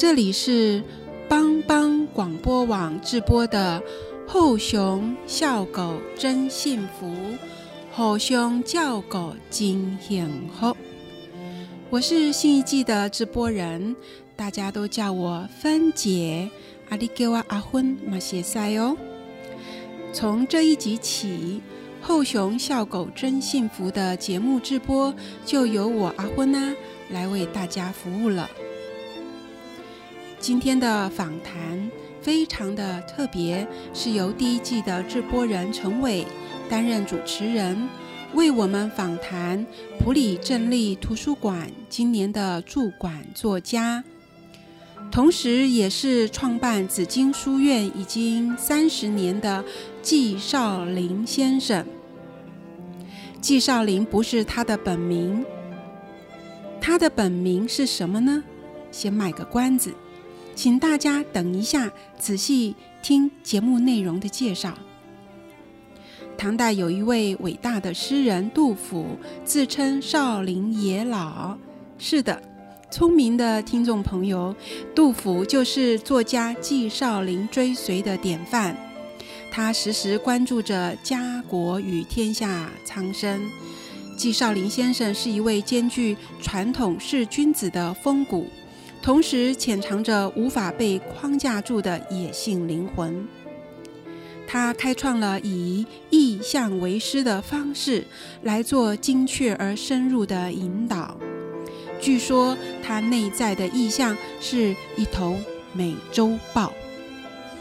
这里是帮帮广播网直播的《后熊笑狗真幸福》，后熊叫狗真幸福。我是新一季的直播人，大家都叫我芬姐，阿里给我阿芬马谢塞哦。从这一集起，《后熊笑狗真幸福》的节目直播就由我阿芬呐来为大家服务了。今天的访谈非常的特别，是由第一季的制播人陈伟担任主持人。为我们访谈普里镇立图书馆今年的驻馆作家，同时也是创办紫金书院已经三十年的纪少林先生。纪少林不是他的本名，他的本名是什么呢？先卖个关子，请大家等一下，仔细听节目内容的介绍。唐代有一位伟大的诗人杜甫，自称少林爷老。是的，聪明的听众朋友，杜甫就是作家纪少林追随的典范。他时时关注着家国与天下苍生。纪少林先生是一位兼具传统式君子的风骨，同时潜藏着无法被框架住的野性灵魂。他开创了以意象为师的方式来做精确而深入的引导。据说他内在的意象是一头美洲豹。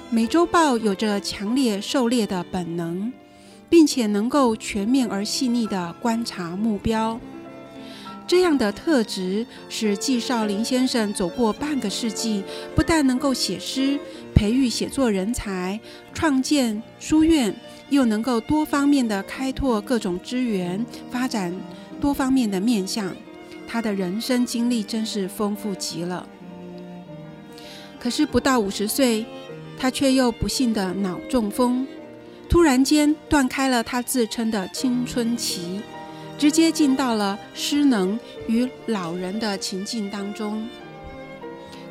美洲豹有着强烈狩猎的本能，并且能够全面而细腻地观察目标。这样的特质使纪少林先生走过半个世纪，不但能够写诗、培育写作人才、创建书院，又能够多方面的开拓各种资源，发展多方面的面向。他的人生经历真是丰富极了。可是不到五十岁，他却又不幸的脑中风，突然间断开了他自称的青春期。直接进到了失能与老人的情境当中，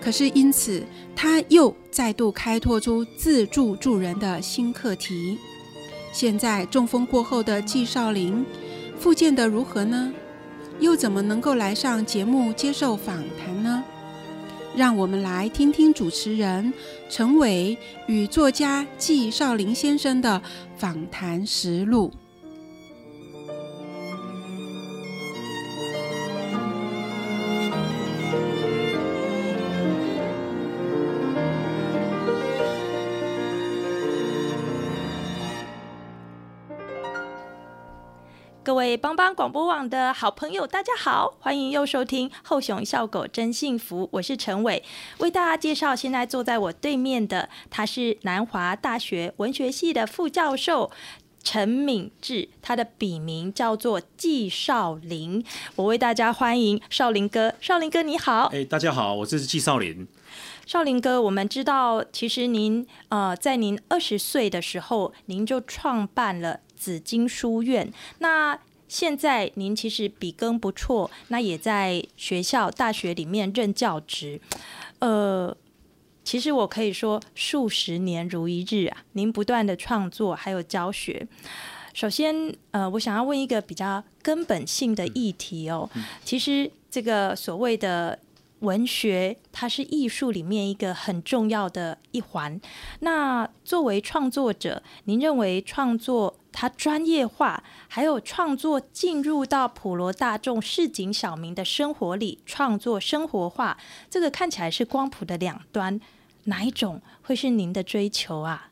可是因此他又再度开拓出自助助人的新课题。现在中风过后的季少林复健的如何呢？又怎么能够来上节目接受访谈呢？让我们来听听主持人陈伟与作家纪少林先生的访谈实录。各位帮帮广播网的好朋友，大家好，欢迎又收听《后熊笑狗真幸福》，我是陈伟，为大家介绍现在坐在我对面的，他是南华大学文学系的副教授陈敏志，他的笔名叫做纪少林，我为大家欢迎少林哥，少林哥你好，哎，大家好，我这是纪少林。少林哥，我们知道，其实您呃，在您二十岁的时候，您就创办了。紫金书院，那现在您其实笔耕不错，那也在学校、大学里面任教职。呃，其实我可以说数十年如一日啊，您不断的创作还有教学。首先，呃，我想要问一个比较根本性的议题哦，其实这个所谓的。文学它是艺术里面一个很重要的一环。那作为创作者，您认为创作它专业化，还有创作进入到普罗大众市井小民的生活里，创作生活化，这个看起来是光谱的两端，哪一种会是您的追求啊？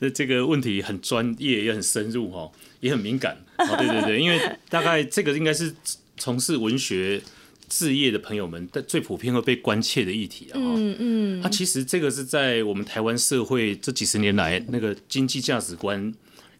那 这个问题很专业，也很深入哦，也很敏感哦。对对对，因为大概这个应该是。从事文学置业的朋友们，最普遍会被关切的议题啊。嗯嗯，那、其实这个是在我们台湾社会这几十年来，那个经济价值观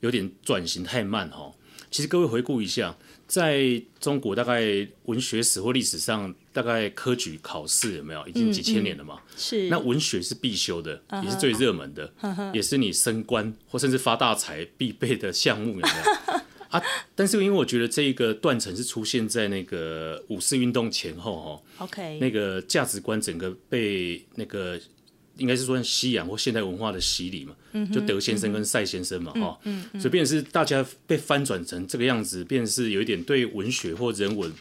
有点转型太慢哈。其实各位回顾一下，在中国大概文学史或历史上，大概科举考试有没有？已经几千年了嘛？是。那文学是必修的，也是最热门的，也是你升官或甚至发大财必备的项目，有没有？啊，但是因为我觉得这个断层是出现在那个五四运动前后哦，OK，那个价值观整个被那个应该是说西洋或现代文化的洗礼嘛，就德先生跟赛先生嘛，哈、所以变成是大家被翻转成这个样子，变成是有一点对文学或人文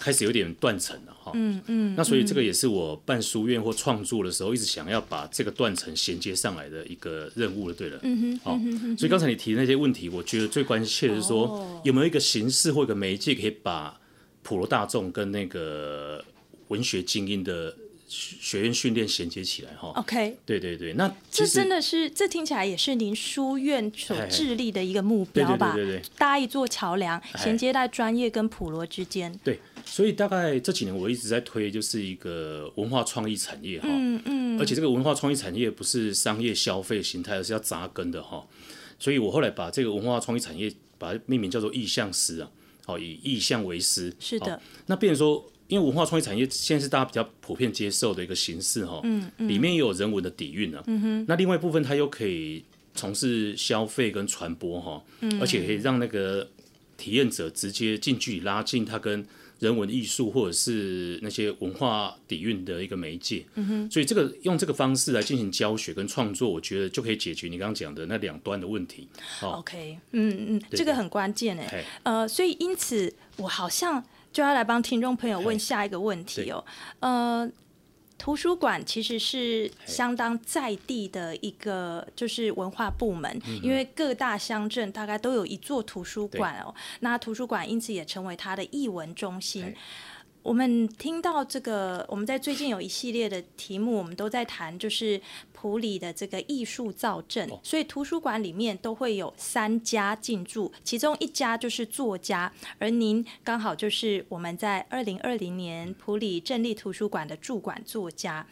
开始有点断层了，哈，嗯嗯，那所以这个也是我办书院或创作的时候，一直想要把这个断层衔接上来的一个任务了，对了，嗯哼，好，所以刚才你提的那些问题，我觉得最关切的是说，有没有一个形式或一个媒介可以把普罗大众跟那个文学精英的学学院训练衔接起来哈。OK，对对对，那这真的是，这听起来也是您书院所哎致力的一个目标吧？对对对对搭一座桥梁，哎衔接在专业跟普罗之间。对，所以大概这几年我一直在推，就是一个文化创意产业哈。嗯嗯，而且这个文化创意产业不是商业消费形态，而是要扎根的哈。所以我后来把这个文化创意产业把它命名叫做意象师啊，好，以意象为师。是的，那变成说，因为文化创意产业现在是大家比较普遍接受的一个形式哈，嗯里面也有人文的底蕴啊，嗯哼，那另外一部分它又可以从事消费跟传播哈，嗯，而且可以让那个体验者直接近距离拉近它跟人文艺术或者是那些文化底蕴的一个媒介，嗯哼，所以这个用这个方式来进行教学跟创作，我觉得就可以解决你刚刚讲的那两端的问题。好，OK，嗯嗯，这个很关键哎。呃，所以因此我好像就要来帮听众朋友问下一个问题哦。呃，图书馆其实是相当在地的一个就是文化部门，嗯因为各大乡镇大概都有一座图书馆哦。那图书馆因此也成为它的艺文中心嘿。我们听到这个，我们在最近有一系列的题目，我们都在谈，就是普里的这个艺术造镇，所以图书馆里面都会有三家进驻，其中一家就是作家，而您刚好就是我们在二零二零年普里镇立图书馆的驻馆作家。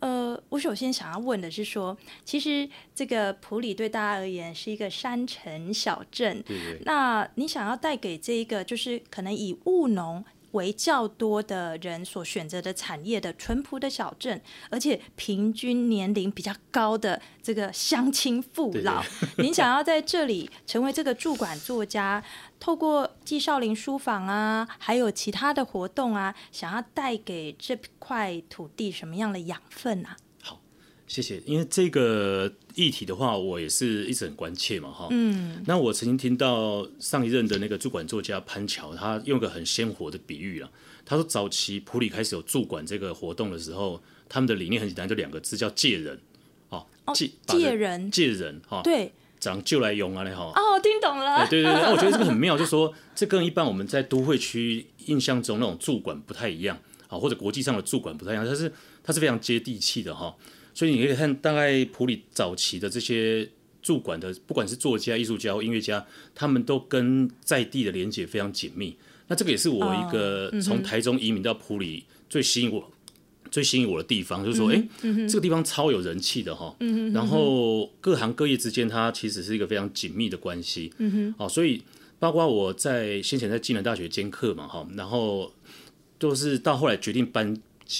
呃，我首先想要问的是说，其实这个普里对大家而言是一个山城小镇，对对。那你想要带给这一个就是可能以务农为较多的人所选择的产业的淳朴的小镇，而且平均年龄比较高的这个乡亲父老，您想要在这里成为这个驻馆作家，透过纪少林书房啊，还有其他的活动啊，想要带给这块土地什么样的养分啊？谢谢。因为这个议题的话，我也是一直很关切嘛，哈。嗯，那我曾经听到上一任的那个驻馆作家潘乔，他用个很鲜活的比喻啊，他说早期普里开始有驻馆这个活动的时候，他们的理念很简单，就两个字叫借人，哦，借借人借人哈，对，长就来用啊，嘞哈。哦，听懂了，哎，对对对，那我觉得这个很妙，就是说这跟一般我们在都会区印象中那种驻馆不太一样，啊，或者国际上的驻馆不太一样，它是它是非常接地气的哈。所以你可以看，大概普里早期的这些驻馆的，不管是作家、艺术家、或音乐家，他们都跟在地的连接非常紧密。那这个也是我一个从台中移民到普里最吸引我。最吸引我的地方就是说，哎、这个地方超有人气的哈，然后各行各业之间，它其实是一个非常紧密的关系，嗯哼，哦，所以包括我在先前在暨南大学兼课嘛，哈，然后就是到后来决定搬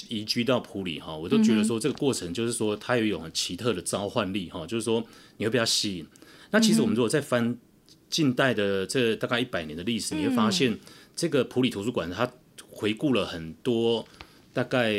移居到普里哈，我都觉得说这个过程就是说它有一种很奇特的召唤力哈，就是说你会被它吸引。那其实我们如果再翻近代的这大概一百年的历史，你会发现这个普里图书馆它回顾了很多大概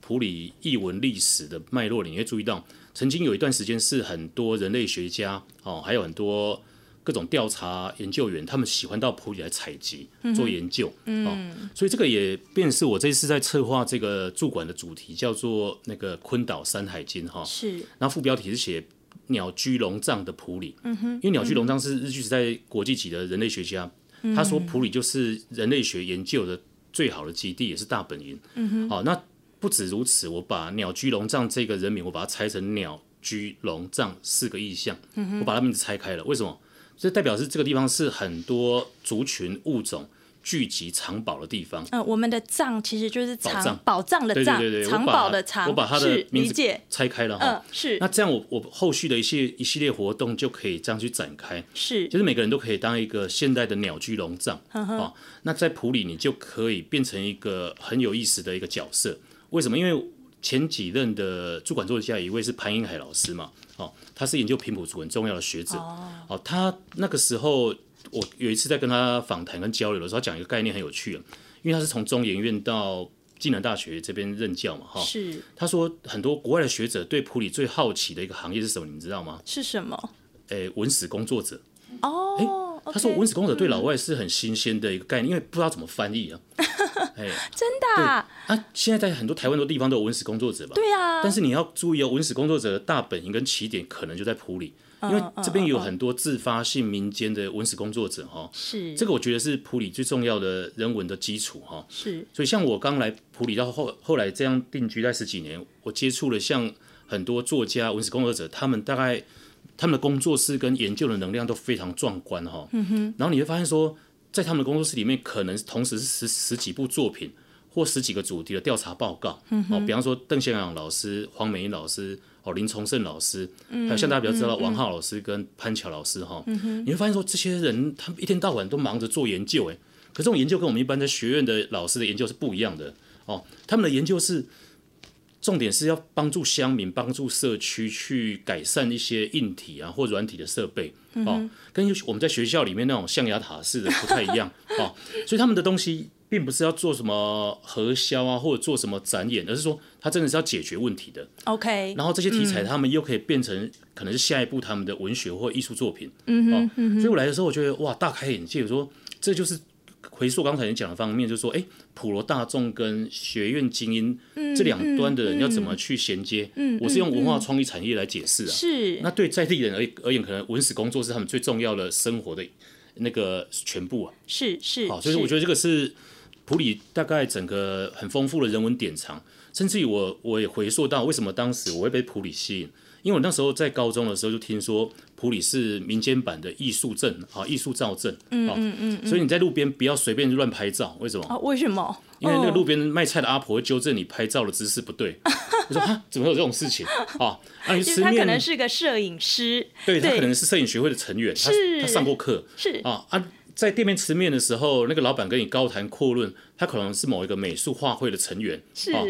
普里译文历史的脉络里，你会注意到，曾经有一段时间是很多人类学家哦，还有很多各种调查研究员，他们喜欢到普里来采集做研究，哦，所以这个也便是我这次在策划这个驻馆的主题，叫做那个昆岛山海经哈，是。然后副标题是写鸟居龙藏的普里，嗯哼，因为鸟居龙藏是日据时代国际级的人类学家，他说普里就是人类学研究的最好的基地，也是大本营，嗯哼，好，那不止如此，我把鸟居龙藏这个人名，我把它拆成鸟居龙藏四个意象，我把它名字拆开了，为什么？这代表是这个地方是很多族群物种聚集藏宝的地方。嗯，我们的藏其实就是藏宝藏的藏对对对，对，藏宝的藏，我把它的是名字拆开了嗯哈。，是那这样我我后续的一些一系列活动就可以这样去展开，是就是每个人都可以当一个现代的鸟居龙藏嗯哦。那在普里你就可以变成一个很有意思的一个角色。为什么？因为前几任的主管作家，一位是潘英海老师嘛，哦，他是研究平埔族很重要的学者，哦，他那个时候我有一次在跟他访谈跟交流的时候，他讲一个概念很有趣啊，因为他是从中研院到暨南大学这边任教嘛，哈、是他说很多国外的学者对普里最好奇的一个行业是什么，你们知道吗？是什么？诶，文史工作者。哦，他说文史工作者对老外是很新鲜的一个概念，因为不知道怎么翻译啊。哎，真的啊，啊，现在在很多台湾很多地方都有文史工作者吧？对啊，但是你要注意哦，文史工作者的大本营跟起点可能就在普里，因为这边有很多自发性民间的文史工作者哈。是这个我觉得是普里最重要的人文的基础哈。是所以像我刚来普里到后后来这样定居在十几年，我接触了像很多作家、文史工作者，他们大概他们的工作室跟研究的能量都非常壮观哈。嗯哼。然后你会发现说，在他们的工作室里面，可能同时是十十几部作品或十几个主题的调查报告。嗯哦，比方说邓先阳老师、黄美英老师。哦，林崇胜老师，还有像大家比较知道王浩老师跟潘巧老师哈，你会发现说这些人他们一天到晚都忙着做研究，哎，可这种研究跟我们一般在学院的老师的研究是不一样的哦。他们的研究是重点是要帮助乡民、帮助社区去改善一些硬体啊或软体的设备哦，跟我们在学校里面那种象牙塔式的不太一样 哦。所以他们的东西并不是要做什么核销啊，或者做什么展演，而是说他真的是要解决问题的。OK，然后这些题材他们又可以变成可能是下一步他们的文学或艺术作品。嗯哦，所以我来的时候，我觉得哇，大开眼界。我说这就是回溯刚才你讲的方面，就是说，哎，普罗大众跟学院精英这两端的人要怎么去衔接？嗯，我是用文化创意产业来解释啊。是那对在地人而而言，可能文史工作是他们最重要的生活的那个全部啊。是是，好，所以我觉得这个是普里大概整个很丰富的人文典藏，甚至于我我也回溯到为什么当时我会被普里吸引，因为我那时候在高中的时候就听说普里是民间版的艺术镇啊，艺术照镇，嗯嗯嗯，所以你在路边不要随便乱拍照，为什么？哦，为什么？因为那个哦路边卖菜的阿婆会纠正你拍照的姿势不对，我说哈，怎么会有这种事情啊？啊，你吃面他可，能是个摄影师，对他可能是摄影学会的成员，他是他上过课，是啊啊，在店面吃面的时候，那个老板跟你高谈阔论，他可能是某一个美术画会的成员。是啊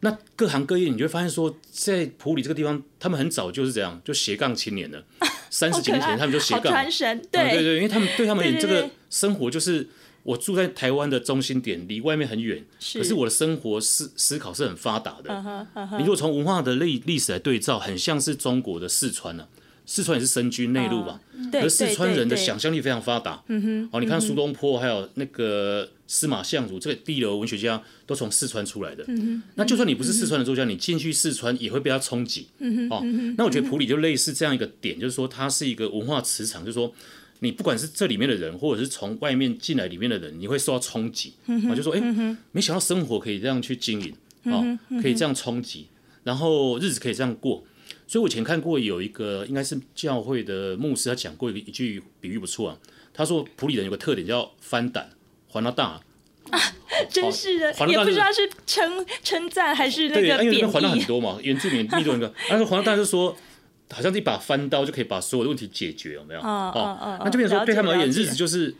那各行各业，你就会发现说，在普里这个地方，他们很早就是这样，就斜杠青年了。三十几年前，他们就斜好杠。传神，啊对对，因为他们对他们这个对对对生活就是我住在台湾的中心点，离外面很远，可是我的生活思思考是很发达的。你如果从文化的历历史来对照，很像是中国的四川呢、四川也是深居内陆吧，对可是四川人的想象力非常发达。嗯哼，哦，你看苏东坡，还有那个司马相如，这个地流文学家都从四川出来的。嗯哼，那就算你不是四川的作家，你进去四川也会被他冲击。嗯哼，哦，那我觉得普里就类似这样一个点，就是说它是一个文化磁场，就是说。你不管是这里面的人，或者是从外面进来里面的人，你会受到冲击，我，就说哎、没想到生活可以这样去经营，哦，可以这样冲击，然后日子可以这样过。所以我以前看过有一个应该是教会的牧师，他讲过一个一句比喻不错啊。他说普里人有个特点叫翻胆还到大，真是的哦，也不知道是称称赞还是那对，个因为那边还到很。多嘛，原住民密度 很高。但是还到大就说，好像是一把翻刀就可以把所有的问题解决，有没有？哦哦哦那这边说对他们而言，日子就是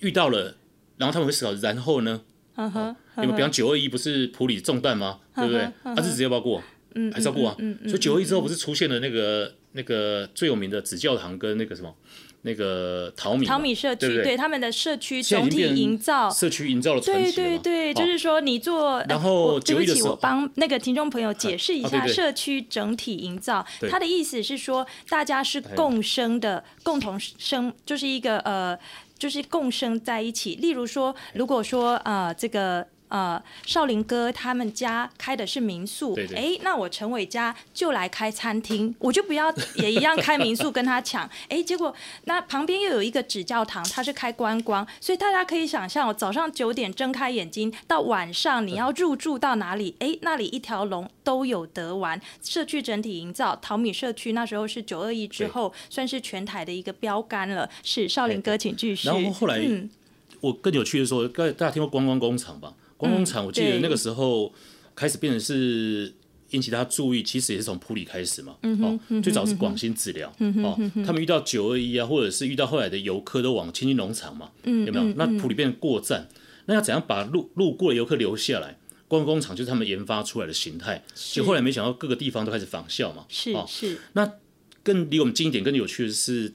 遇到了，然后他们会思考，然后呢？嗯哼，有没有？比方九二一不是普里中弹吗？对不对？他，日子要不要过？嗯，还是要过啊。所以九二一之后不是出现了那个那个最有名的紫教堂跟那个什么那个淘米嘛淘米社区对他们的社区总体营造。社区营造的传对对对，哦就是说你做，然后对不起，我帮那个听众朋友解释一下社区整体营造，对它的意思是说大家是共生的，共同生，就是一个呃，就是共生在一起。例如说，如果说呃这个。呃，少林哥他们家开的是民宿，哎，那我陈伟家就来开餐厅，我就不要也一样开民宿跟他抢，哎，结果那旁边又有一个纸教堂，他是开观光，所以大家可以想象哦，早上九点睁开眼睛，到晚上你要入住到哪里，哎，那里一条龙都有得玩。社区整体营造，淘米社区那时候是九二一之后，算是全台的一个标杆了。是少林哥，请继续。然后后来嗯我更有趣的说，大大家听过观光工厂吧？观光厂，我记得那个时候开始变成是引起大家注意，其实也是从普里开始嘛。哦，最早是广兴治疗，哦，他们遇到九二一啊，或者是遇到后来的游客都往青青农场嘛，有没有？那普里变成过站，那要怎样把路路过的游客留下来？观光工厂就是他们研发出来的形态，就后来没想到各个地方都开始仿效嘛。哦是那，更离我们近一点、更有趣的是，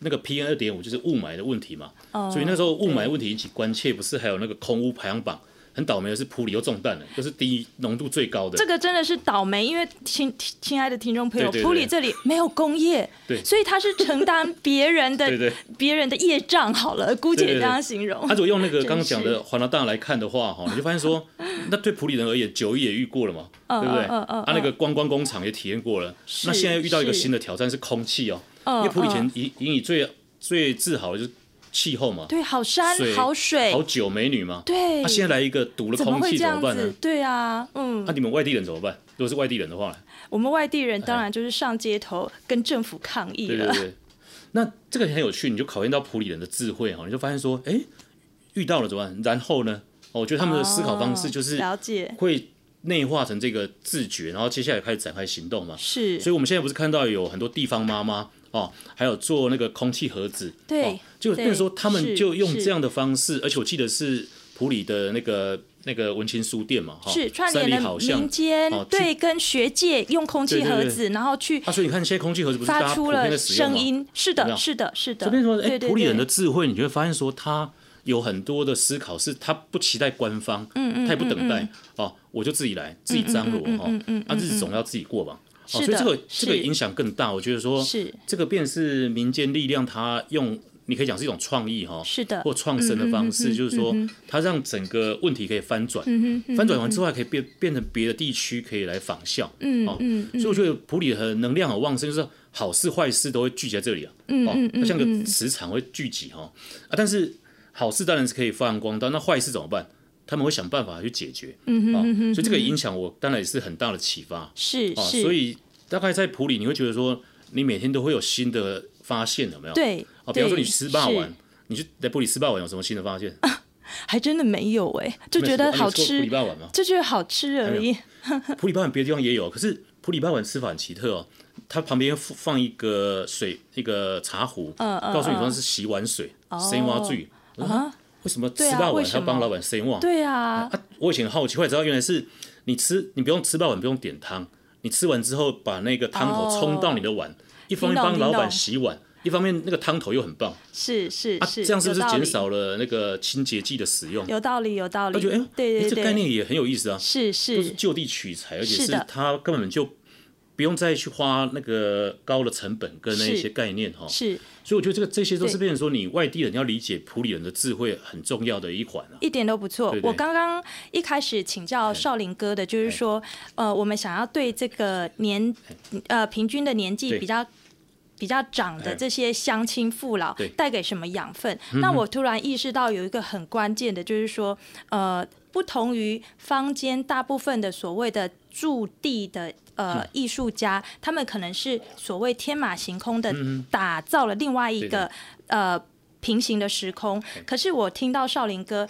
那个 PM 二点五就是雾霾的问题嘛。哦所以那时候雾霾对问题引起关切，不是还有那个空污排行榜？很倒霉的是普里又中弹了，就是第一浓度最高的。这个真的是倒霉，因为亲亲亲爱的听众朋友，普里这里没有工业，对。所以他是承担别人的 对对。别人的业障，好了，姑且这样形容。他。如果用那个刚刚讲的环岛大来看的话，哈，你就发现说，那对普里人而言，九一也遇过了嘛，嗯对不对？嗯嗯嗯啊，那个观光工厂也体验过了，那现在又遇到一个新的挑战是空气哦，嗯因为普里以前嗯引引以最最自豪的就是气候嘛，对，好山水好水，好酒美女嘛，对，那现在来一个堵了空气怎么办呢？？对啊，嗯那、，你们外地人怎么办？如果是外地人的话，我们外地人当然就是上街头跟政府抗议了。对对对。那这个很有趣，你就考验到普里人的智慧哈，你就发现说，哎，遇到了怎么办？然后呢？哦我觉得他们的思考方式就是哦了解，会内化成这个自觉，然后接下来开始展开行动嘛。是，所以我们现在不是看到有很多地方妈妈哦，还有做那个空气盒子，对哦，就变成说他们就用是这样的方式，而且我记得是普里的那个那个文青书店嘛，哈、是串三联了民间哦对跟学界用空气盒子，然后去啊，所以你看现在空气盒子不是大发出了？声音，是的，是的，是的。这边说，哎，普里人的智慧，你就会发现说他。有很多的思考是他不期待官方，嗯嗯，他也不等待哦，我就自己来，自己张罗哈，啊，日子总要自己过吧，哦，所以这个这个影响更大。我觉得说，是。这个便是民间力量，它用你可以讲是一种创意哈，是的，或创生的方式，就是说它让整个问题可以翻转，翻转完之后还可以变变成别的地区可以来仿效，嗯哦。嗯所以我觉得普里很能量很旺盛，就是好事坏事都会聚集在这里啊，嗯哦，它像个磁场会聚集哈。啊，但是好事当然是可以发扬光大，那坏事怎么办？他们会想办法去解决，所以这个影响我当然也是很大的启发啊，是是，所以大概在普里你会觉得说，你每天都会有新的发现，有没有？对，啊，比方说你对吃霸王，你去在普里吃霸王有什么新的发现？还真的没有哎，就觉得好吃普里吃，霸王吗？就觉得好吃而已。普里霸王别的地方也有，可是普里霸王吃法很奇特哦，它旁边放放一个水一个茶壶，嗯嗯告诉你说嗯是洗碗水，哦生蛙醉。啊，为什么吃对啊霸王为什么？还要帮老板生蛙？对啊，啊，我以前很好奇，后来知道原来是你吃，你不用吃霸碗，不用点汤，你吃完之后把那个汤头冲到你的碗，一方面帮老板洗碗，一方面那个汤头又很棒。是是啊，是，这样是不是减少了那个清洁剂的使用？有道理，有道理。我觉得哎，对对哎这概，念也很有意思啊，是是。就是是就地取材，而且是它根本就不用再去花那个高的成本跟那一些概念哈。是，所以我觉得这个这些都是变成说你外地人要理解普里人的智慧很重要的一环啊。一点都不错。对对我刚刚一开始请教少林哥的，就是说，呃，我们想要对这个年呃平均的年纪比较。比较长的哎这些乡亲父老带给什么养分？那我突然意识到有一个很关键的，就是说，呃，不同于坊间大部分的所谓的驻地的嗯呃艺术家，他们可能是所谓天马行空的打造了另外一个呃平行的时空。可是我听到少林哥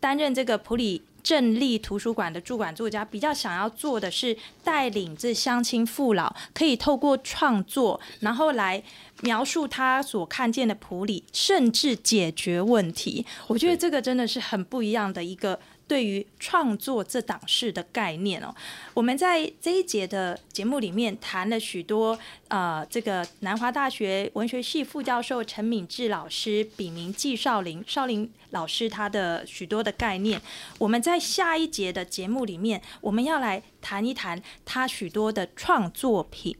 担任这个普里正立图书馆的驻馆作家，比较想要做的是带领这乡亲父老，可以透过创作，然后来描述他所看见的普里，甚至解决问题。我觉得这个真的是很不一样的一个。对于创作这档事的概念哦，我们在这一节的节目里面谈了许多，呃，这个南华大学文学系副教授陈敏志老师，笔名季少林，少林老师他的许多的概念。我们在下一节的节目里面，我们要来谈一谈他许多的创作品。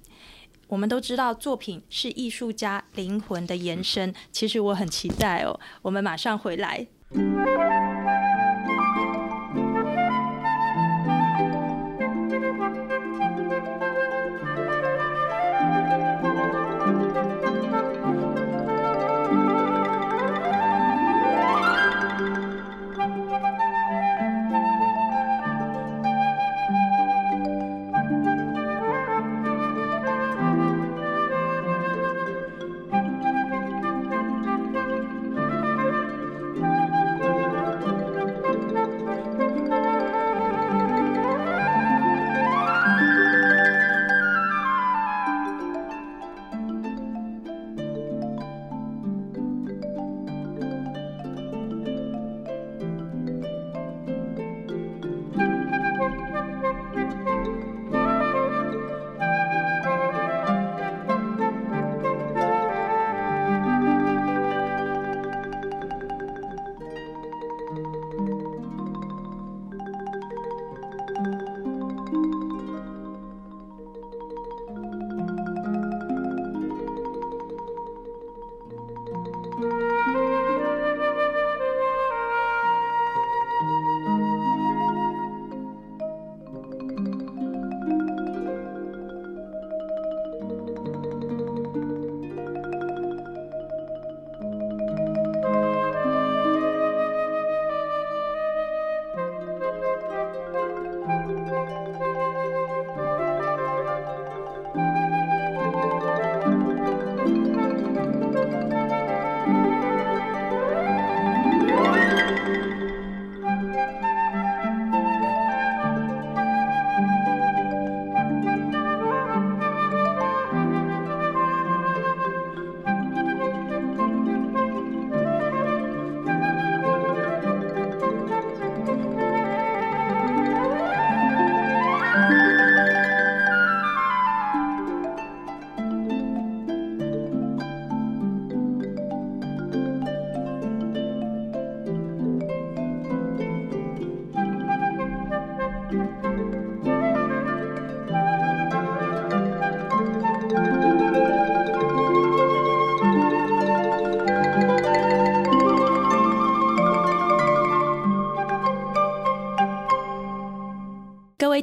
我们都知道，作品是艺术家灵魂的延伸。其实我很期待哦，我们马上回来。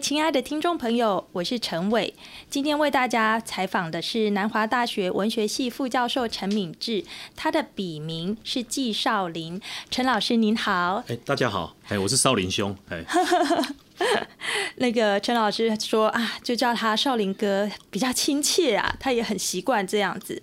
亲爱的听众朋友，我是陈伟。今天为大家采访的是南华大学文学系副教授陈敏志，他的笔名是纪少林。陈老师您好，哎，大家好，哎，我是少林兄，哎，那个陈老师说啊，就叫他少林哥比较亲切啊，他也很习惯这样子。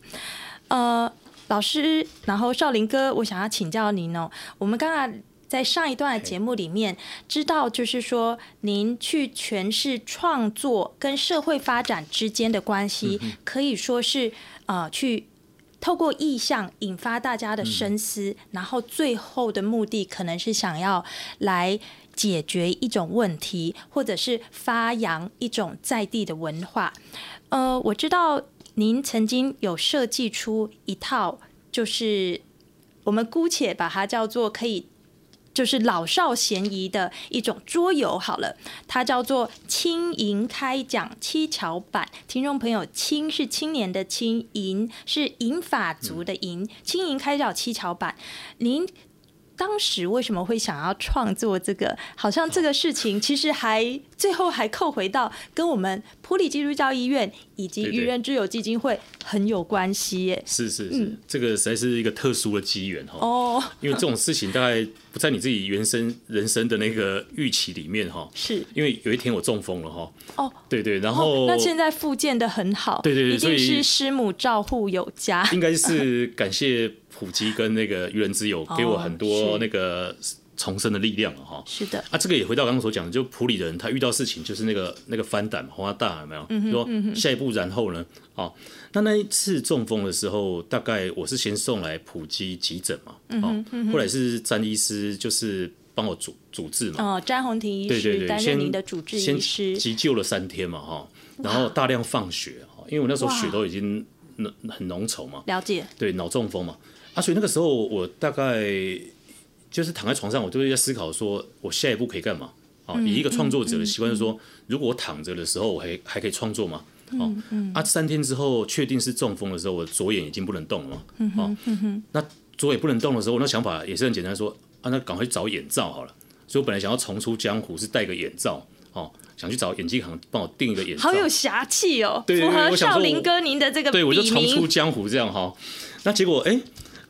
呃，老师，然后少林哥，我想要请教您哦，我们刚刚。在上一段的节目里面，知道就是说，您去诠释创作跟社会发展之间的关系，可以说是呃，去透过意象引发大家的深思，然后最后的目的可能是想要来解决一种问题，或者是发扬一种在地的文化。呃，我知道您曾经有设计出一套，就是我们姑且把它叫做可以。就是老少咸宜的一种桌游，好了，它叫做“轻盈开讲七巧板”。听众朋友，“轻”是青年的“轻”，“盈”是银法族的“银”。轻盈开讲七巧板，您。当时为什么会想要创作这个？好像这个事情其实还最后还扣回到跟我们普里基督教医院以及愚人之友基金会很有关系耶。是是是，这个实在是一个特殊的机缘哈。哦，因为这种事情大概不在你自己原生人生的那个预期里面哈。是，因为有一天我中风了哈。哦，对对，然后那现在复健的很好。对对对，一定是师母照护有加。应该是感谢。普及跟那个愚人之友给我很多那个重生的力量了哈。是的，啊，这个也回到刚刚所讲的，就普里人他遇到事情就是那个那个翻胆花大有没有？说下一步然后呢？哦，那那一次中风的时候，大概我是先送来普及急诊嘛，哦，后来是詹医师就是帮我主主治嘛。哦，詹红庭医师担任您的主治医师，急救了三天嘛哈，然后大量放血哈，因为我那时候血都已经浓很浓稠嘛。了解。对，脑中风嘛。啊，所以那个时候我大概就是躺在床上，我就会在思考，说我下一步可以干嘛？啊，以一个创作者的习惯，就是说，如果我躺着的时候，我还还可以创作吗？哦，啊，三天之后确定是中风的时候，我左眼已经不能动了嘛。哦，那左眼不能动的时候，我那想法也是很简单，说啊，那赶快去找眼罩好了。所以我本来想要重出江湖，是戴个眼罩，哦，想去找眼镜行帮我订一个眼罩。好有侠气哦，符合少林哥您的这个对，我就重出江湖这样哈。那结果哎。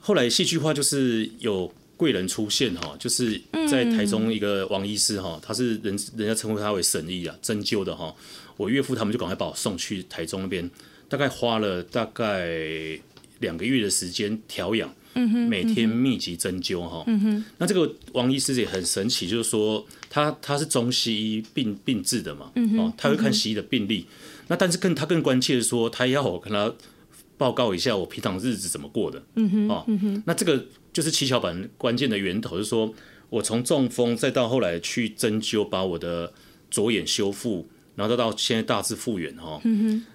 后来戏剧化就是有贵人出现哈，就是在台中一个王医师哈，他是人人家称呼他为神医啊，针灸的哈。我岳父他们就赶快把我送去台中那边，大概花了大概两个月的时间调养，每天密集针灸哈。那这个王医师也很神奇，就是说他他是中西医并并治的嘛，哦，他会看西医的病例，那但是更他更关切的说，他要我跟他。报告一下我平常日子怎么过的，嗯哼哦，那这个就是七巧板关键的源头，就是说我从中风再到后来去针灸，把我的左眼修复，然后再到现在大致复原哈，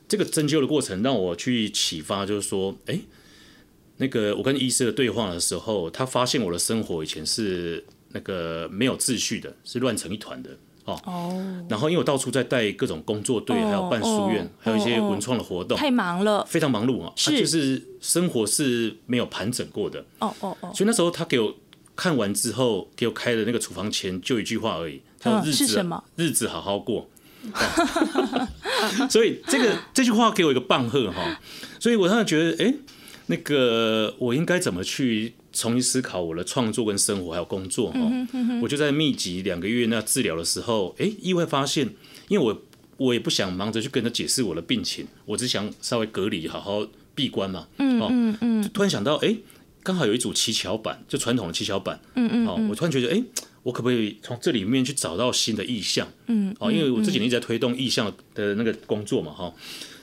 这个针灸的过程让我去启发，就是说，哎，那个我跟医师的对话的时候，他发现我的生活以前是那个没有秩序的，是乱成一团的。哦，然后因为我到处在带各种工作队，还有办书院，还有一些文创的活动，太忙了，非常忙碌啊。是，就是生活是没有盘整过的。哦哦哦。所以那时候他给我看完之后，给我开的那个处方前就一句话而已，他说日子日子好好过。所以这个这句话给我一个棒喝哈，所以我突然觉得，哎，那个我应该怎么去？重新思考我的创作跟生活还有工作哈，我就在密集两个月那治疗的时候，哎，意外发现，因为我我也不想忙着去跟他解释我的病情，我只想稍微隔离，好好闭关嘛。嗯嗯嗯。突然想到，哎，刚好有一组七巧板，就传统的七巧板。嗯嗯。哦，我突然觉得，哎，我可不可以从这里面去找到新的意向？嗯。哦，因为我这几年一直在推动意向的那个工作嘛，哈。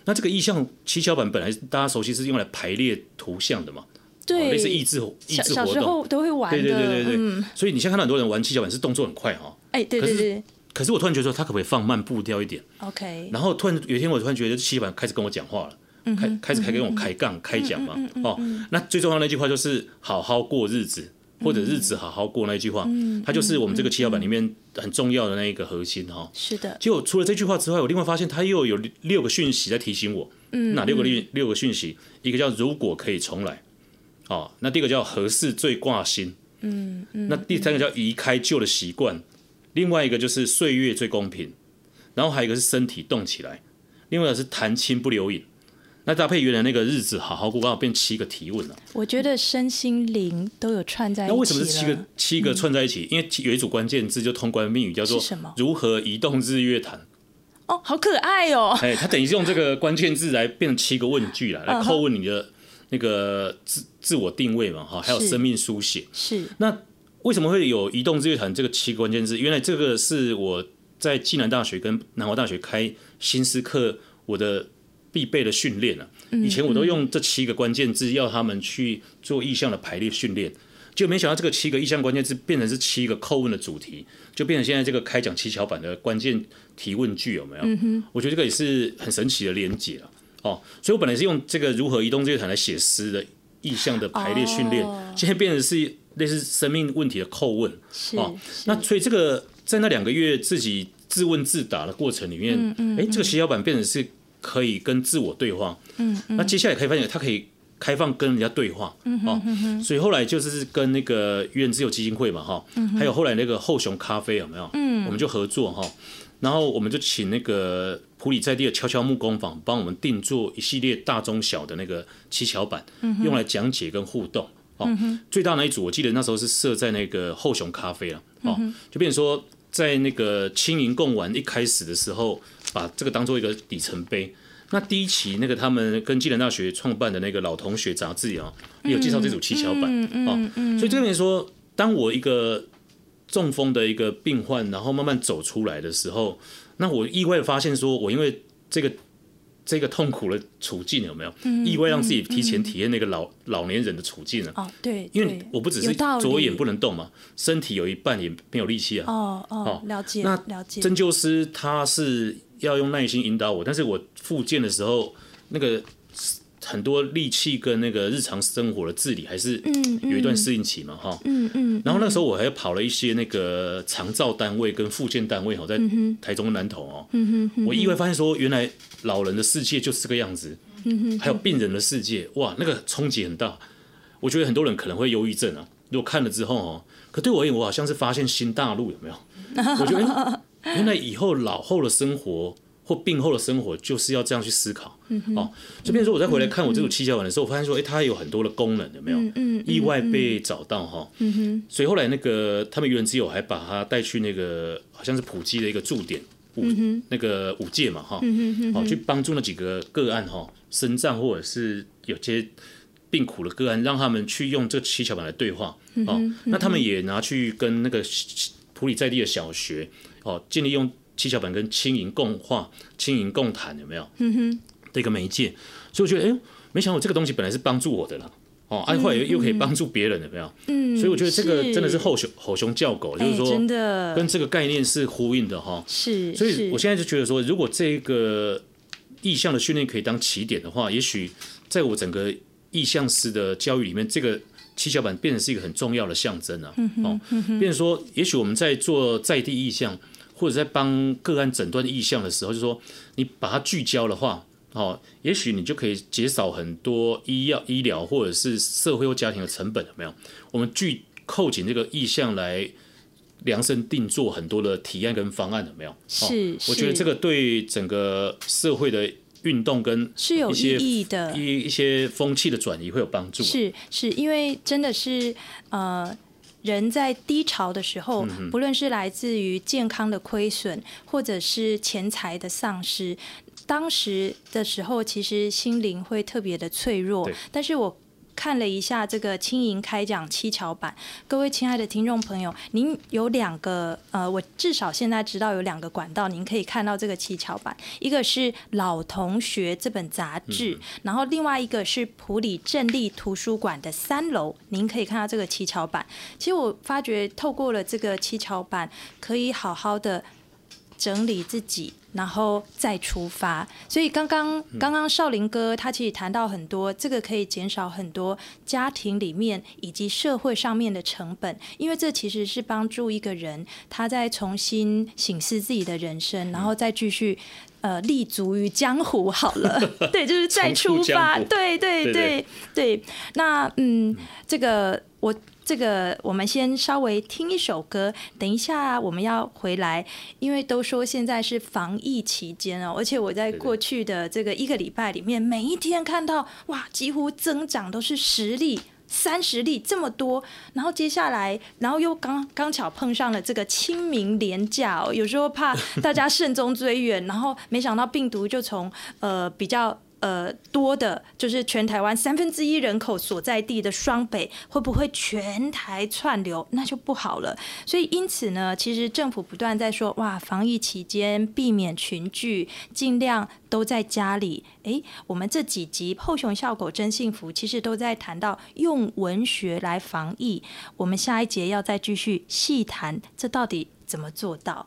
那这个意向七巧板本来大家熟悉是用来排列图像的嘛。对，类似益智益智活动都会玩的，对对对对对。所以你现在看到很多人玩七巧板是动作很快哈。哎，对对对。可是我突然觉得说，他可不可以放慢步调一点？OK。然后突然有一天，我突然觉得七巧板开始跟我讲话了，开开始开跟我开杠开讲嘛。哦，那最重要那句话就是好好过日子，或者日子好好过那一句话，它就是我们这个七巧板里面很重要的那一个核心哈。是的。结果除了这句话之外，我另外发现它又有六个讯息在提醒我。嗯。哪六个六六个讯息？一个叫如果可以重来。哦，那第一个叫合适最挂心，嗯嗯，那第三个叫移开旧的习惯，另外一个就是岁月最公平，然然后还有一个是身体动起来，另外一个是谈亲不留影。那搭配原来那个日子好好过，刚好变七个提问了。我觉得身心灵都有串在一起那为什么是七了个七个串在一起？因为有一组关键字就通关密语叫做什么如何移动日月潭。哦，好可爱哦！哎，他等于是用这个关键字来变成七个问句啦，嗯来扣问你的那个自自我定位嘛，哈，还有生命书写。是那为什么会有移动日月潭这个七个关键字？原来这个是我在暨南大学跟南华大学开新思课我的必备的训练啊。以前我都用这七个关键字要他们去做意向的排列训练，就没想到这个七个意向关键字变成是七个扣问的主题，就变成现在这个开讲七巧板的关键提问句有没有？我觉得这个也是很神奇的连接了。哦，所以我本来是用这个如何移动日月潭来写诗的意向的排列训练，哦现在变成是类似生命问题的叩问。是哦，那所以这个在那两个月自己自问自答的过程里面，哎、这个七巧板变成是可以跟自我对话。嗯那接下来可以发现，它可以开放跟人家对话。哦，所以后来就是跟那个愚人自由基金会嘛，哈，还有后来那个后熊咖啡有没有？嗯，我们就合作哈。然后我们就请那个普里在地的悄悄木工坊帮我们定做一系列大中小的那个七巧板，用来讲解跟互动。哦，最大那一组我记得那时候是设在那个后熊咖啡了。哦，就变成说在那个轻盈共玩一开始的时候，把这个当做一个里程碑。那第一期那个他们跟暨南大学创办的那个老同学杂志啊，也有介绍这组七巧板哦，所以这边说，当我一个中风的一个病患，然后慢慢走出来的时候，那我意外的发现说，我因为这个这个痛苦的处境有没有意外让自己提前体验那个老老年人的处境呢？哦，对，因为我不只是左眼不能动嘛，身体有一半也没有力气啊。哦哦哦，了解那了解，针灸师他是要用耐心引导我，但是我复健的时候，那个很多力气跟那个日常生活的自理还是有一段适应期嘛，哈。嗯嗯，然后那时候我还跑了一些那个长照单位跟复健单位哈，在台中南投哦，我意外发现说，原来老人的世界就是这个样子，还有病人的世界，哇，那个冲击很大。我觉得很多人可能会忧郁症啊，如果看了之后哦，可对我而言，我好像是发现新大陆有没有？我觉得、哎原来以后老后的生活或病后的生活就是要这样去思考、哦。这边说我再回来看我这组七巧板的时候，我发现说，哎、它有很多的功能，有没有？嗯意外被找到哈。所以后来那个他们愚人之友还把它带去那个好像是普及的一个驻点五、那个五界嘛哈，好、去帮助那几个个案哈，身障或者是有些病苦的个案，让他们去用这个七巧板来对话哦。那他们也拿去跟那个普里在地的小学哦，建立用七巧板跟轻盈共话、轻盈共谈，有没有？的一个媒介，所以我觉得，哎呦，没想到这个东西本来是帮助我的啦。哦，啊，后来又又可以帮助别人，有没有？嗯，所以我觉得这个真的是吼熊吼熊叫狗，就是哎，说真的跟这个概念是呼应的哈。是，所以我现在就觉得说，如果这个意向的训练可以当起点的话，也许在我整个意向师的教育里面，这个七巧板变成是一个很重要的象征啊。哦，变成说，也许我们在做在地意向，或者在帮个案诊断意向的时候，就说你把它聚焦的话。哦，也许你就可以减少很多医药、医疗或者是社会或家庭的成本，有没有？我们聚扣紧这个意向来量身定做很多的提案跟方案，有没有？是哦，我觉得这个对整个社会的运动跟是有一些意义的一一些风气的转移会有帮助。是是，因为真的是呃。人在低潮的时候，不论是来自于健康的亏损，或者是钱财的丧失，当时的时候，其实心灵会特别的脆弱。但是我看了一下这个轻盈开讲七巧板，各位亲爱的听众朋友，您有两个呃，我至少现在知道有两个管道，您可以看到这个七巧板，一个是老同学这本杂志，然后另外一个是普里镇立图书馆的三楼，您可以看到这个七巧板。其实我发觉透过了这个七巧板，可以好好的整理自己，然后再出发。所以刚刚刚刚少林哥他其实谈到很多，这个可以减少很多家庭里面以及社会上面的成本，因为这其实是帮助一个人他在重新审视自己的人生，然后再继续。呃，立足于江湖好了，对，就是再出出发对对对对。那嗯，这个我这个我们先稍微听一首歌，等一下我们要回来，因为都说现在是防疫期间哦，而且我在过去的这个一个礼拜里面，每一天看到哇，几乎增长都是十例。三十例这么多，然后接下来，然后又刚刚巧碰上了这个清明连假，有时候怕大家慎终追远，然后没想到病毒就从呃比较。呃，多的就是全台湾三分之一人口所在地的双北，会不会全台串流？那就不好了。所以因此呢，其实政府不断在说，哇，防疫期间避免群聚，尽量都在家里。诶，我们这几集后熊笑狗真幸福，其实都在谈到用文学来防疫。我们下一节要再继续细谈，这到底怎么做到？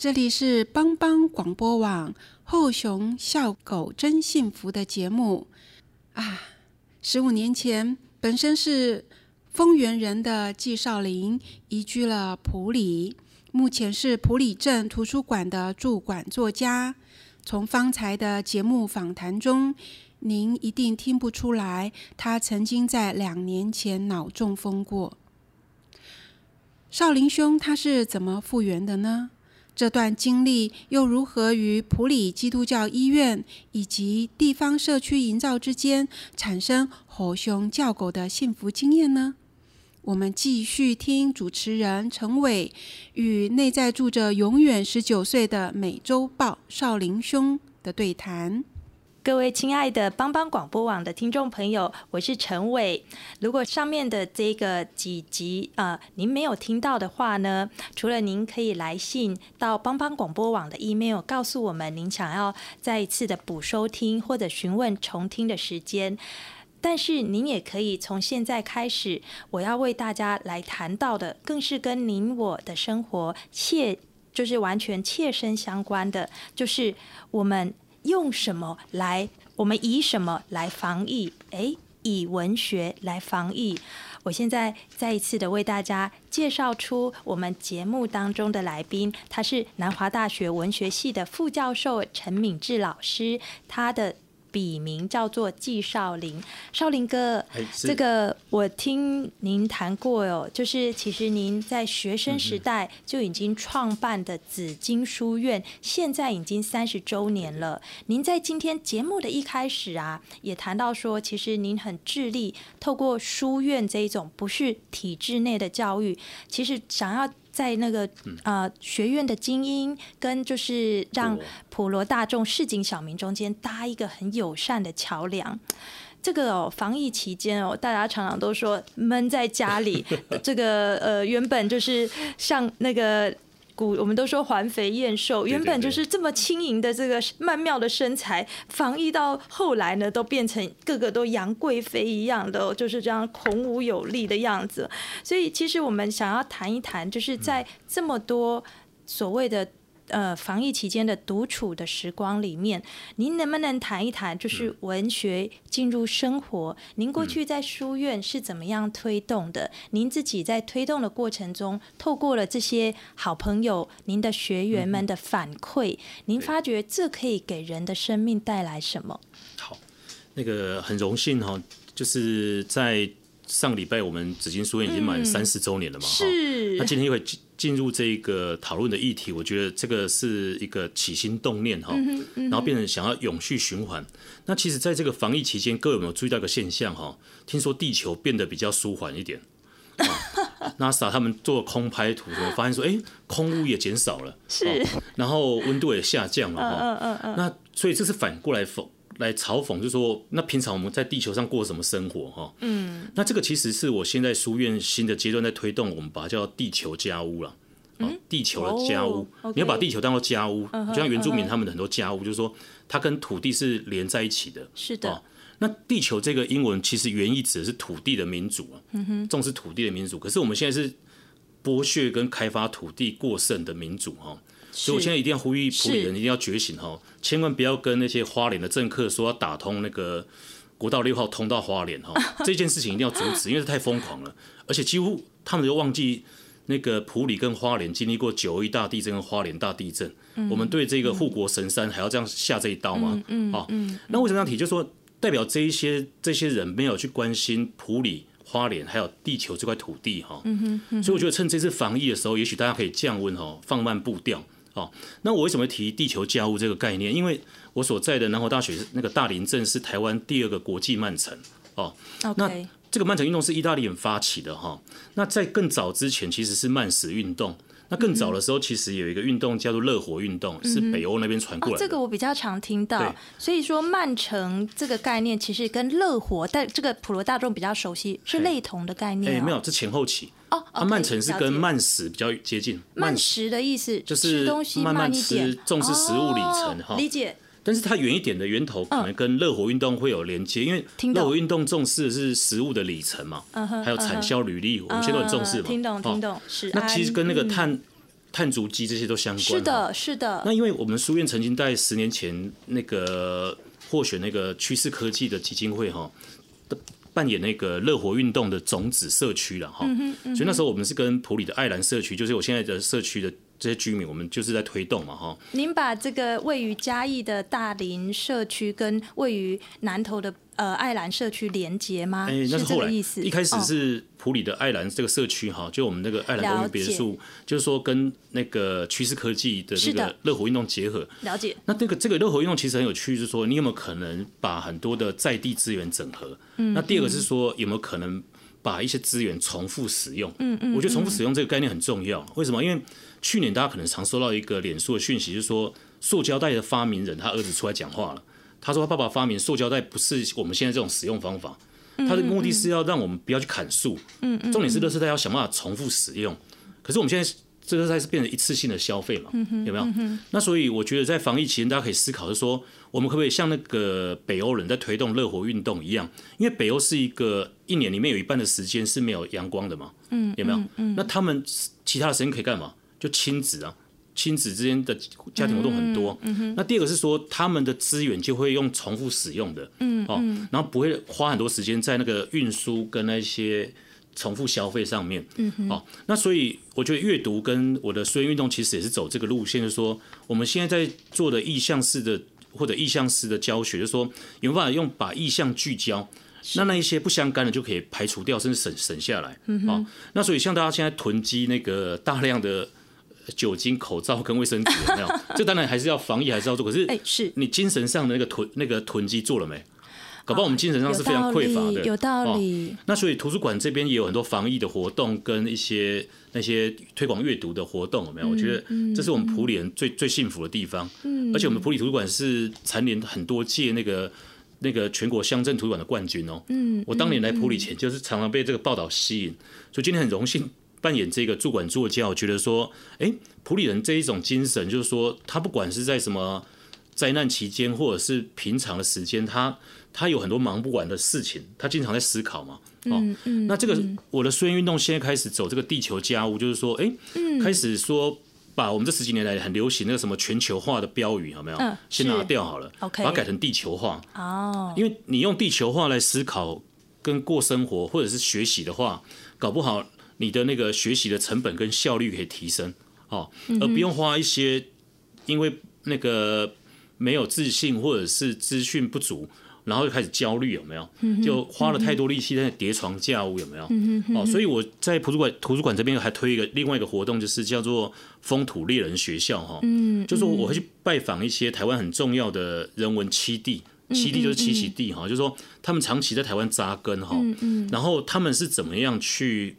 这里是帮帮广播网后熊笑狗真幸福的节目啊！十五年前，本身是丰原人的纪少林移居了埔里，目前是埔里镇图书馆的驻馆作家。从方才的节目访谈中，您一定听不出来，他曾经在两年前脑中风过。少林兄他是怎么复原的呢？这段经历又如何与普里基督教医院以及地方社区营造之间产生吼熊叫狗的幸福经验呢？我们继续听主持人陈伟与内在住着永远十九岁的美洲豹少林兄的对谈。各位亲爱的帮帮广播网的听众朋友，我是陈伟。如果上面的这个几集啊，您没有听到的话呢，除了您可以来信到帮帮广播网的 email 告诉我们您想要再一次的补收听或者询问重听的时间，但是您也可以从现在开始，我要为大家来谈到的，更是跟您我的生活切，就是完全切身相关的，就是我们。用什么来？我们以什么来防疫？诶，以文学来防疫。我现在再一次的为大家介绍出我们节目当中的来宾，他是南华大学文学系的副教授陈敏志老师，他的。笔名叫做纪少林，少林哥，这个我听您谈过哦，就是其实您在学生时代就已经创办的紫金书院，现在已经三十周年了。您在今天节目的一开始啊，也谈到说，其实您很致力透过书院这一种不是体制内的教育，其实想要。在那个呃学院的精英跟就是让普罗大众市井小民中间搭一个很友善的桥梁。这个哦，防疫期间哦，大家常常都说闷在家里，这个呃原本就是像那个。我们都说环肥燕瘦，原本就是这么轻盈的这个曼妙的身材，防疫到后来呢，都变成个个都杨贵妃一样的，就是这样孔武有力的样子。所以，其实我们想要谈一谈，就是在这么多所谓的。呃，防疫期间的独处的时光里面，您能不能谈一谈，就是文学进入生活？您过去在书院是怎么样推动的？您自己在推动的过程中，透过了这些好朋友、您的学员们的反馈，您发觉这可以给人的生命带来什么？好，那个很荣幸哈，就是在。上礼拜我们紫金书院已经满三十周年了嘛？是。那今天会进进入这个讨论的议题，我觉得这个是一个起心动念哈，然后变成想要永续循环。那其实，在这个防疫期间，各位有没有注意到一个现象哈？听说地球变得比较舒缓一点。NASA 他们做空拍图，我发现说，哎，空污也减少了，是。然后温度也下降了哈。嗯嗯嗯。那所以这是反过来否？来嘲讽，就说那平常我们在地球上过什么生活哈？嗯，那这个其实是我现在书院新的阶段在推动，我们把它叫地球家屋了。嗯，地球的家屋，你要把地球当做家屋，就像原住民他们的很多家屋，就是说它跟土地是连在一起的。是的。那地球这个英文其实原意指的是土地的民主啊，重视土地的民主。可是我们现在是剥削跟开发土地过剩的民主哈。所以，我现在一定要呼吁普里人一定要觉醒哈，千万不要跟那些花莲的政客说要打通那个国道六号通到花莲哈，这件事情一定要阻止，因为太疯狂了，而且几乎他们都忘记那个普里跟花莲经历过九一大地震跟花莲大地震，我们对这个护国神山还要这样下这一刀吗？啊，那为什么要提？就是说，代表这一些这些人没有去关心普里、花莲还有地球这块土地哈，所以我觉得趁这次防疫的时候，也许大家可以降温哈，放慢步调。哦，那我为什么提地球家务这个概念？因为我所在的南华大学那个大林镇是台湾第二个国际慢城哦。那这个慢城运动是意大利人发起的哈。那在更早之前其实是慢食运动。那更早的时候其实有一个运动叫做热火运动，是北欧那边传过来。这个我比较常听到。所以说曼城这个概念其实跟热火，但这个普罗大众比较熟悉，是类同的概念。哎，没有，这前后期。哦，啊，曼城是跟慢食比较接近。慢食的意思就是东西慢慢吃，重视食物里程哈。理解。但是它远一点的源头可能跟热火运动会有连接，因为热火运动重视的是食物的里程嘛，还有产销履历，我们现在都很重视嘛。听懂，听懂。是。那其实跟那个碳碳足迹这些都相关。是的，是的。那因为我们书院曾经在十年前那个获选那个趋势科技的基金会哈，扮演那个热火运动的种子社区了哈。所以那时候我们是跟普里的爱兰社区，就是我现在的社区的这些居民，我们就是在推动嘛哈。您把这个位于嘉义的大林社区跟位于南投的。呃，爱兰社区连接吗？哎，那是后来意思。一开始是普里的爱兰这个社区哈，就我们那个爱兰公寓别墅，就是说跟那个趋势科技的那个热火运动结合。了解。那这个这个热火运动其实很有趣，就是说你有没有可能把很多的在地资源整合？嗯。那第二个是说有没有可能把一些资源重复使用？嗯嗯。我觉得重复使用这个概念很重要。为什么？因为去年大家可能常收到一个脸书的讯息，就是说塑胶袋的发明人他儿子出来讲话了。他说：“他爸爸发明塑胶袋不是我们现在这种使用方法，他的目的是要让我们不要去砍树。重点是，垃圾袋要想办法重复使用。可是我们现在这垃圾袋是变成一次性的消费嘛？有没有？那所以我觉得在防疫期间，大家可以思考是说，我们可不可以像那个北欧人在推动热火运动一样？因为北欧是一个一年里面有一半的时间是没有阳光的嘛？有没有？那他们其他的时间可以干嘛？就亲子啊。”亲子之间的家庭活动很多，嗯那第二个是说他们的资源就会用重复使用的，嗯哦，然后不会花很多时间在那个运输跟那些重复消费上面，嗯哦，那所以我觉得阅读跟我的书院运动其实也是走这个路线，就是说我们现在在做的意向式的或者意向式的教学，就是说有办法用把意向聚焦，那那一些不相干的就可以排除掉，甚至省省下来，嗯哦，那所以像大家现在囤积那个大量的。酒精、口罩跟卫生纸有没有？这当然还是要防疫，还是要做。可是，哎，是你精神上的那个囤那个囤积做了没？搞不好我们精神上是非常匮乏的。有道理。那所以图书馆这边也有很多防疫的活动，跟一些那些推广阅读的活动，有没有？我觉得这是我们普里人最最幸福的地方。嗯。而且我们普里图书馆是蝉联很多届那个那个全国乡镇图书馆的冠军哦。嗯。我当年来普里前，就是常常被这个报道吸引，所以今天很荣幸。扮演这个驻馆作家，我觉得说，哎，普里人这一种精神，就是说，他不管是在什么灾难期间，或者是平常的时间，他他有很多忙不完的事情，他经常在思考嘛。哦，那这个我的书院运动现在开始走这个地球家务，就是说，哎，开始说把我们这十几年来很流行那个什么全球化的标语，有没有？先拿掉好了把它改成地球化。哦，因为你用地球化来思考跟过生活，或者是学习的话，搞不好。你的那个学习的成本跟效率可以提升，哦，而不用花一些因为那个没有自信或者是资讯不足，然后就开始焦虑，有没有？就花了太多力气在叠床架屋，有没有？哦，所以我在图书馆图书馆这边还推一个另外一个活动，就是叫做风土猎人学校，哈，嗯，就是我会去拜访一些台湾很重要的人文栖地，栖地就是栖息地，哈，就是说他们长期在台湾扎根，哈，然后他们是怎么样去。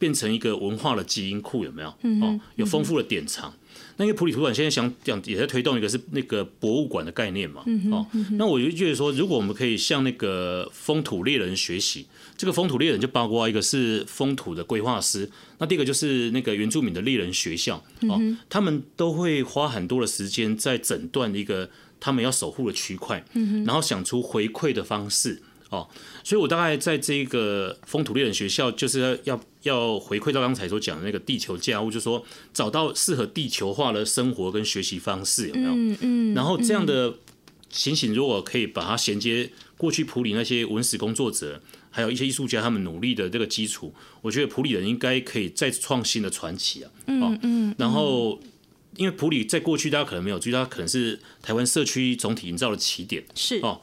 变成一个文化的基因库有没有？哦，有丰富的典藏。那因为普里图书馆现在想讲也在推动一个是那个博物馆的概念嘛？哦，那我就觉得说，如果我们可以向那个风土猎人学习，这个风土猎人就包括一个是风土的规划师，那第二个就是那个原住民的猎人学校哦，他们都会花很多的时间在诊断一个他们要守护的区块，然后想出回馈的方式。哦，所以我大概在这个风土猎人学校，就是要要回馈到刚才所讲的那个地球家务，就是说找到适合地球化的生活跟学习方式，有没有？嗯嗯。然后这样的情形，如果可以把它衔接过去普里那些文史工作者，还有一些艺术家他们努力的这个基础，我觉得普里人应该可以再创新的传奇啊。嗯嗯。然后，因为普里在过去大家可能没有注意，它可能是台湾社区总体营造的起点。是哦。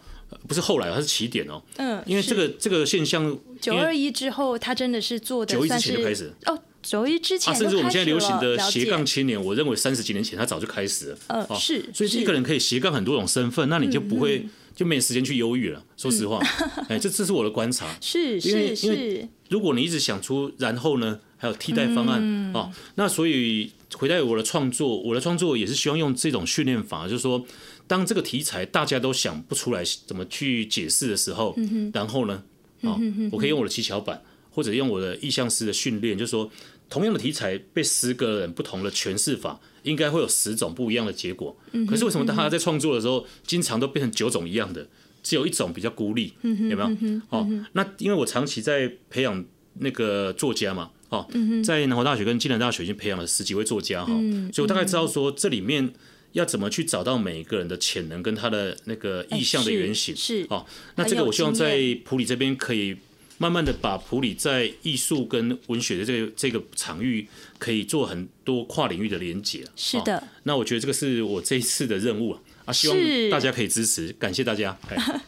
不是后来，它是起点哦。嗯，因为这个这个现象，九二一之后，他真的是做的九一之前就开始哦。九一之前，甚至我们现在流行的斜杠青年，我认为三十几年前他早就开始了。嗯，是。所以一个人可以斜杠很多种身份，那你就不会就没时间去忧郁了。说实话，哎，这这是我的观察。是是是。如果你一直想出然后呢，还有替代方案哦，那所以回到我的创作，我的创作也是希望用这种训练法，就是说。当这个题材大家都想不出来怎么去解释的时候，然后呢，啊，我可以用我的七巧板，或者用我的意向师的训练，就是说，同样的题材被十个人不同的诠释法，应该会有十种不一样的结果。可是为什么大家在创作的时候，经常都变成九种一样的，只有一种比较孤立？有没有？哦，那因为我长期在培养那个作家嘛，哦，在南华大学跟暨南大学已经培养了十几位作家哈，嗯所以我大概知道说这里面要怎么去找到每一个人的潜能跟他的那个意向的原型。哎是是哦，那这个我希望在普里这边可以慢慢的把普里在艺术跟文学的这个这个场域可以做很多跨领域的连接。哦是的，那我觉得这个是我这一次的任务啊，啊，希望大家可以支持，感谢大家。哎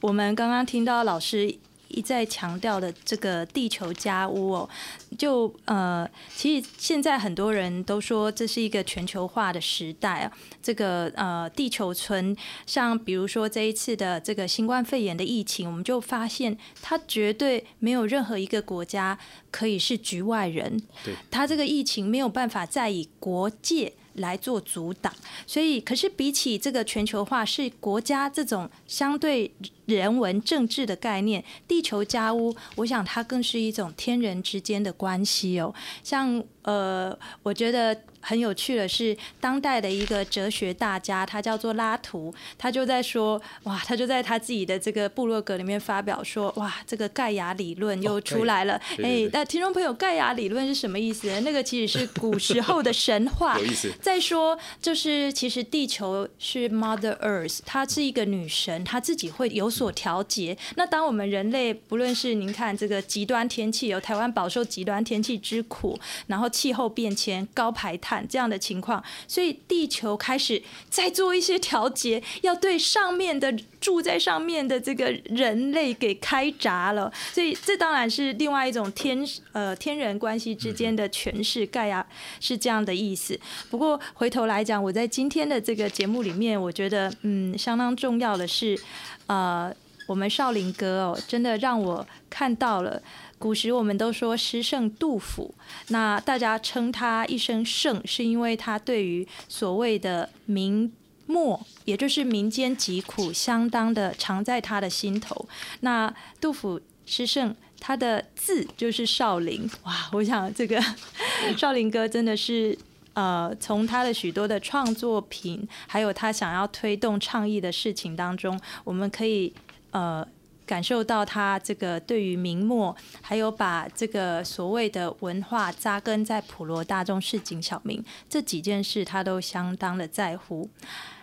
我们刚刚听到老师一再强调的这个地球家屋哦，就呃，其实现在很多人都说这是一个全球化的时代啊。这个呃，地球村，像比如说这一次的这个新冠肺炎的疫情，我们就发现它绝对没有任何一个国家可以是局外人。对，它这个疫情没有办法再以国界。来做阻挡，所以可是比起这个全球化，是国家这种相对人文政治的概念，地球家屋，我想它更是一种天人之间的关系哦。像呃，我觉得很有趣的是，当代的一个哲学大家，他叫做拉图，他就在说，哇，他就在他自己的这个部落格里面发表说，哇，这个盖亚理论又出来了。哎，那听众朋友，盖亚理论是什么意思呢？那个其实是古时候的神话 有意思。再说，就是其实地球是 Mother Earth，她是一个女神，她自己会有所调节。那当我们人类，不论是您看这个极端天气，有台湾饱受极端天气之苦，然后气候变迁、高排碳这样的情况，所以地球开始在做一些调节，要对上面的住在上面的这个人类给开闸了。所以这当然是另外一种天呃天人关系之间的诠释，盖亚是这样的意思。不过回头来讲，我在今天的这个节目里面，我觉得嗯相当重要的是，呃，我们少林哥哦，真的让我看到了。古时我们都说诗圣杜甫，那大家称他一声圣，是因为他对于所谓的民末，也就是民间疾苦，相当的常在他的心头。那杜甫诗圣。他的字就是少林，哇！我想这个 少林哥真的是呃，从他的许多的创作品，还有他想要推动倡议的事情当中，我们可以呃感受到他这个对于明末，还有把这个所谓的文化扎根在普罗大众市井小民这几件事，他都相当的在乎。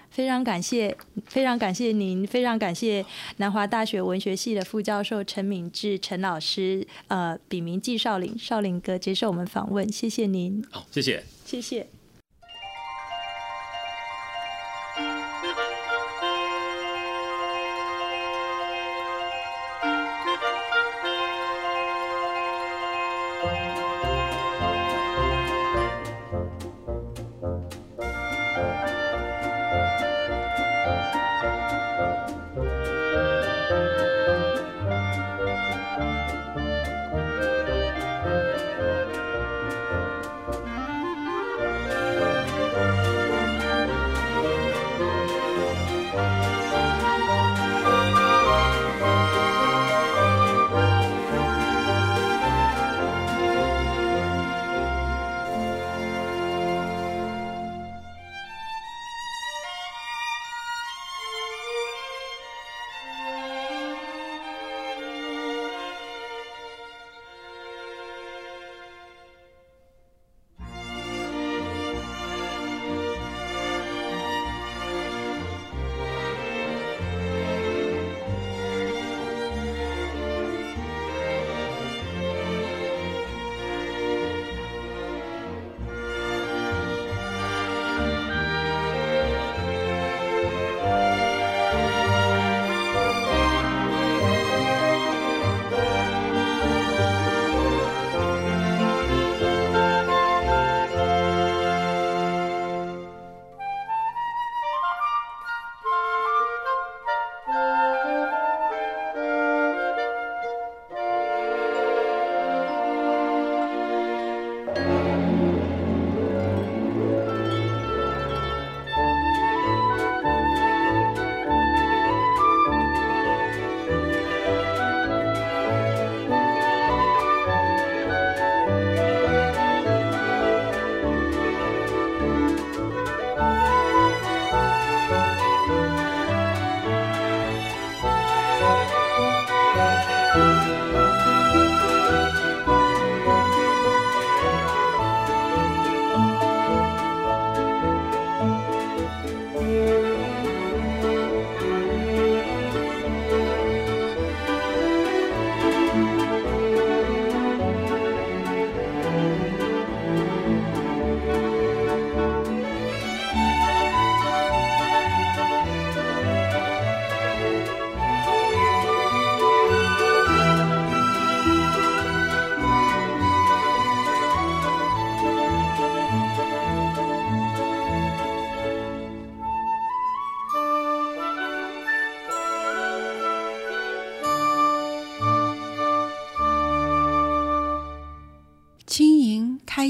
非常感谢，非常感谢您，非常感谢南华大学文学系的副教授陈敏志陈老师，呃，笔名纪少林，少林哥接受我们访问，谢谢您，好，谢谢。谢谢。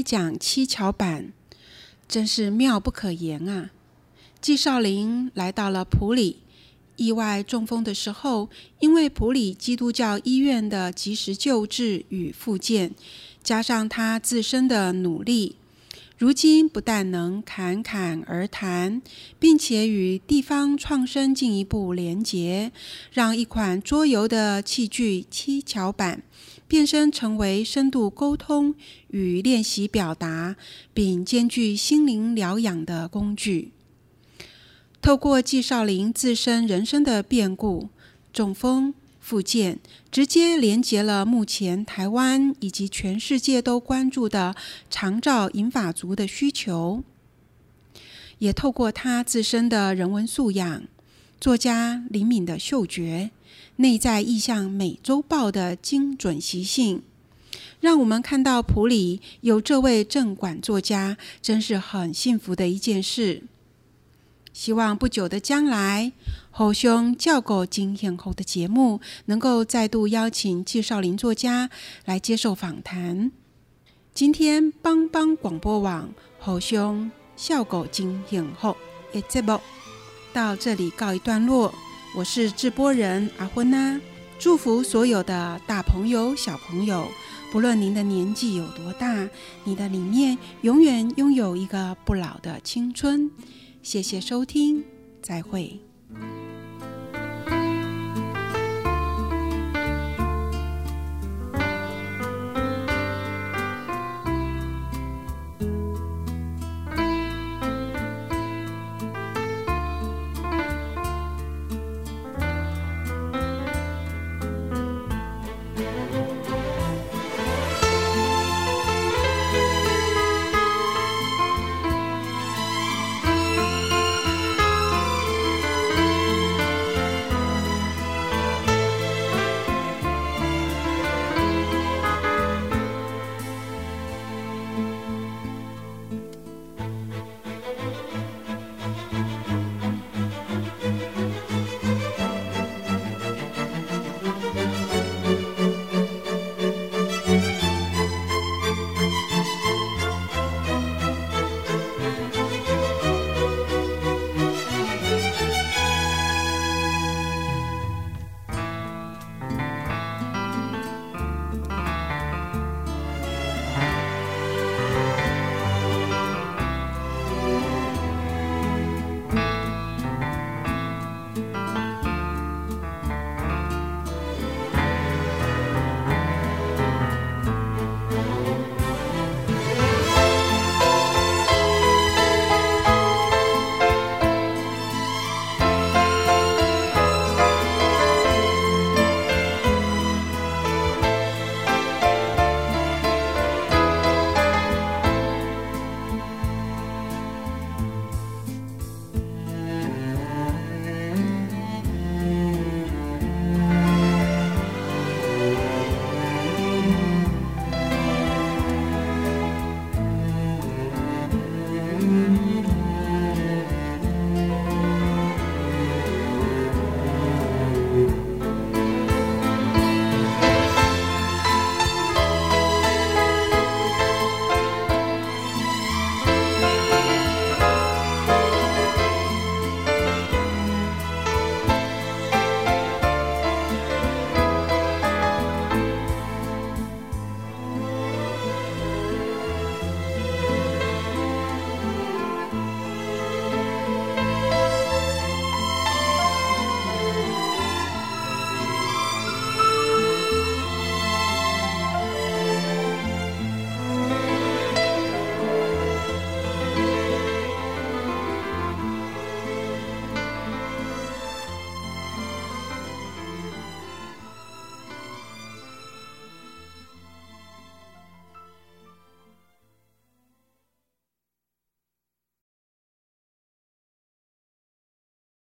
讲七巧板，真是妙不可言啊！纪少林来到了普里，意外中风的时候，因为普里基督教医院的及时救治与复健，加上他自身的努力。如今不但能侃侃而谈，并且与地方创生进一步连结，让一款桌游的器具七巧板变身成为深度沟通与练习表达，并兼具心灵疗养的工具。透过纪少林自身人生的变故，中风。复健直接连接了目前台湾以及全世界都关注的长照银发族的需求，也透过他自身的人文素养、作家灵敏的嗅觉、内在意象美洲豹的精准习性，让我们看到普里有这位镇馆作家，真是很幸福的一件事。希望不久的将来，后兄教狗经验后的节目能够再度邀请纪少林作家来接受访谈。今天帮帮广播网后兄笑狗经验后的节目到这里告一段落。我是制播人阿昏呐，祝福所有的大朋友小朋友，不论您的年纪有多大，你的里面永远拥有一个不老的青春。谢谢收听，再会。